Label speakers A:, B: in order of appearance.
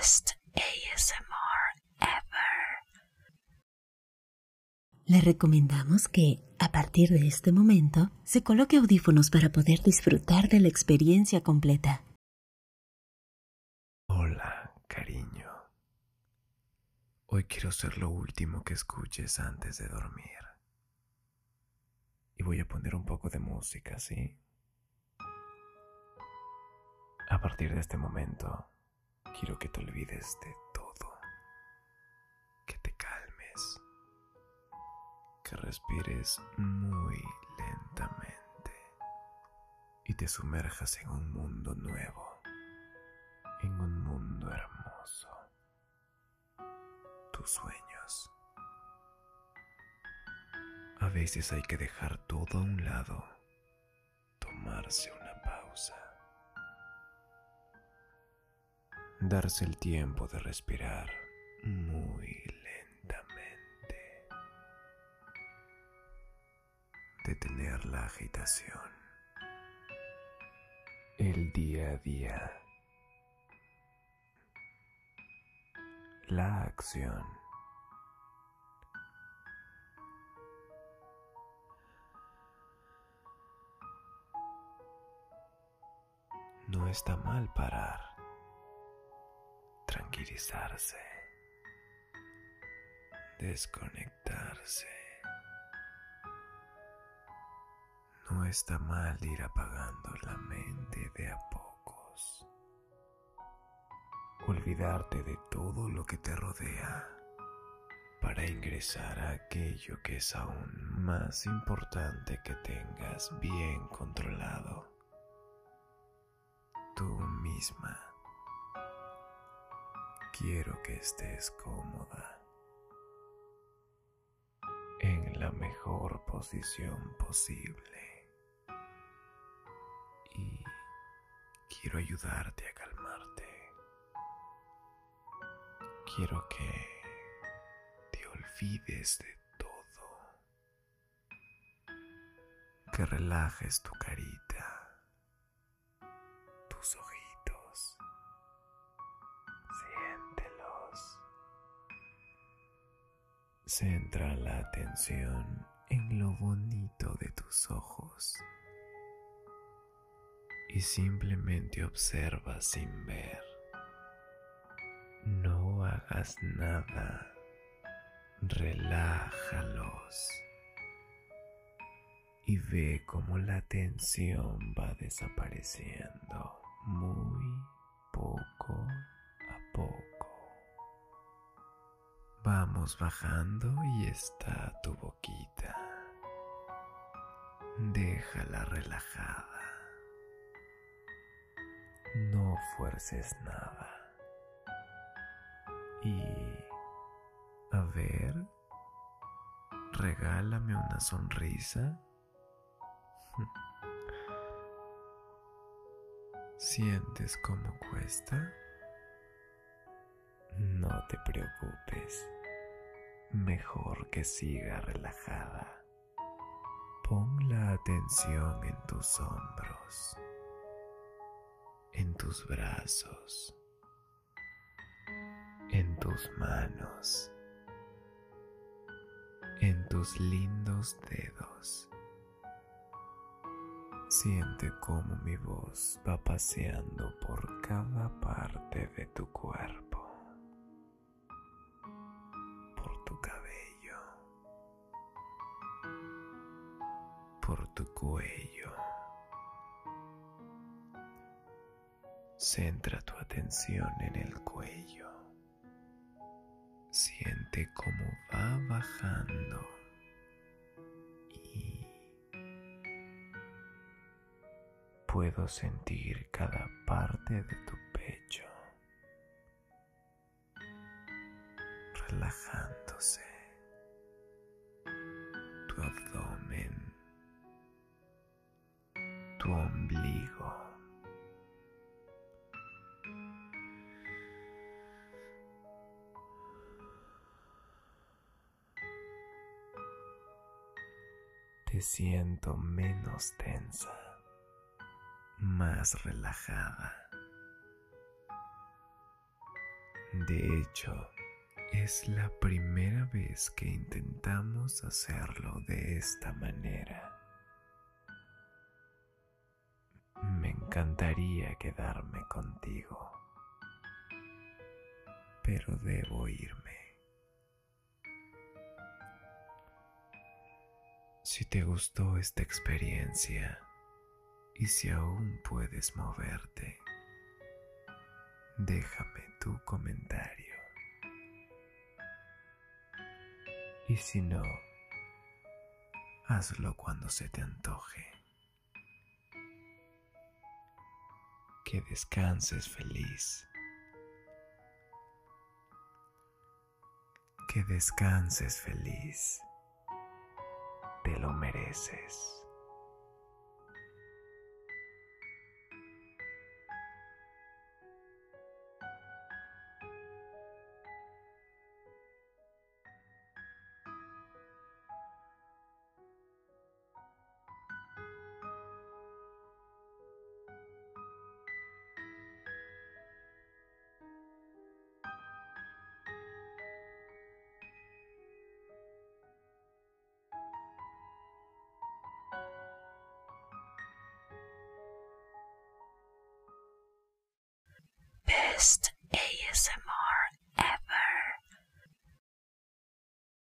A: best ASMR ever.
B: Le recomendamos que, a partir de este momento, se coloque audífonos para poder disfrutar de la experiencia completa.
C: Hola, cariño. Hoy quiero ser lo último que escuches antes de dormir. Y voy a poner un poco de música, ¿sí? A partir de este momento, quiero que te olvides de todo. Que te calmes. Que respires muy lentamente. Y te sumerjas en un mundo nuevo. En un mundo hermoso. Tus sueños. A veces hay que dejar todo a un lado. Tomarse una pausa darse el tiempo de respirar muy lentamente, detener la agitación, el día a día, la acción. No está mal parar desconectarse. No está mal ir apagando la mente de a pocos. Olvidarte de todo lo que te rodea para ingresar a aquello que es aún más importante que tengas bien controlado. Tú misma quiero que estés cómoda. En la mejor posición posible. Y quiero ayudarte a calmarte. Quiero que te olvides de todo, que relajes tu carita, tus ojos Centra la atención en lo bonito de tus ojos y simplemente observa sin ver. No hagas nada, relájalos y ve cómo la tensión va desapareciendo muy poco Vamos bajando y está tu boquita. Déjala relajada. No fuerces nada. Y... A ver, regálame una sonrisa. ¿Sientes cómo cuesta? No te preocupes, mejor que siga relajada. Pon la atención en tus hombros, en tus brazos, en tus manos, en tus lindos dedos. Siente cómo mi voz va paseando por cada parte de tu cuerpo. Por tu cuello. Centra tu atención en el cuello. Siente cómo va bajando y puedo sentir cada parte de tu pecho relajándose. Tu abdomen Siento menos tensa, más relajada. De hecho, es la primera vez que intentamos hacerlo de esta manera. Me encantaría quedarme contigo, pero debo irme. Si te gustó esta experiencia y si aún puedes moverte, déjame tu comentario. Y si no, hazlo cuando se te antoje. Que descanses feliz. Que descanses feliz. Te lo mereces.
A: Best ASMR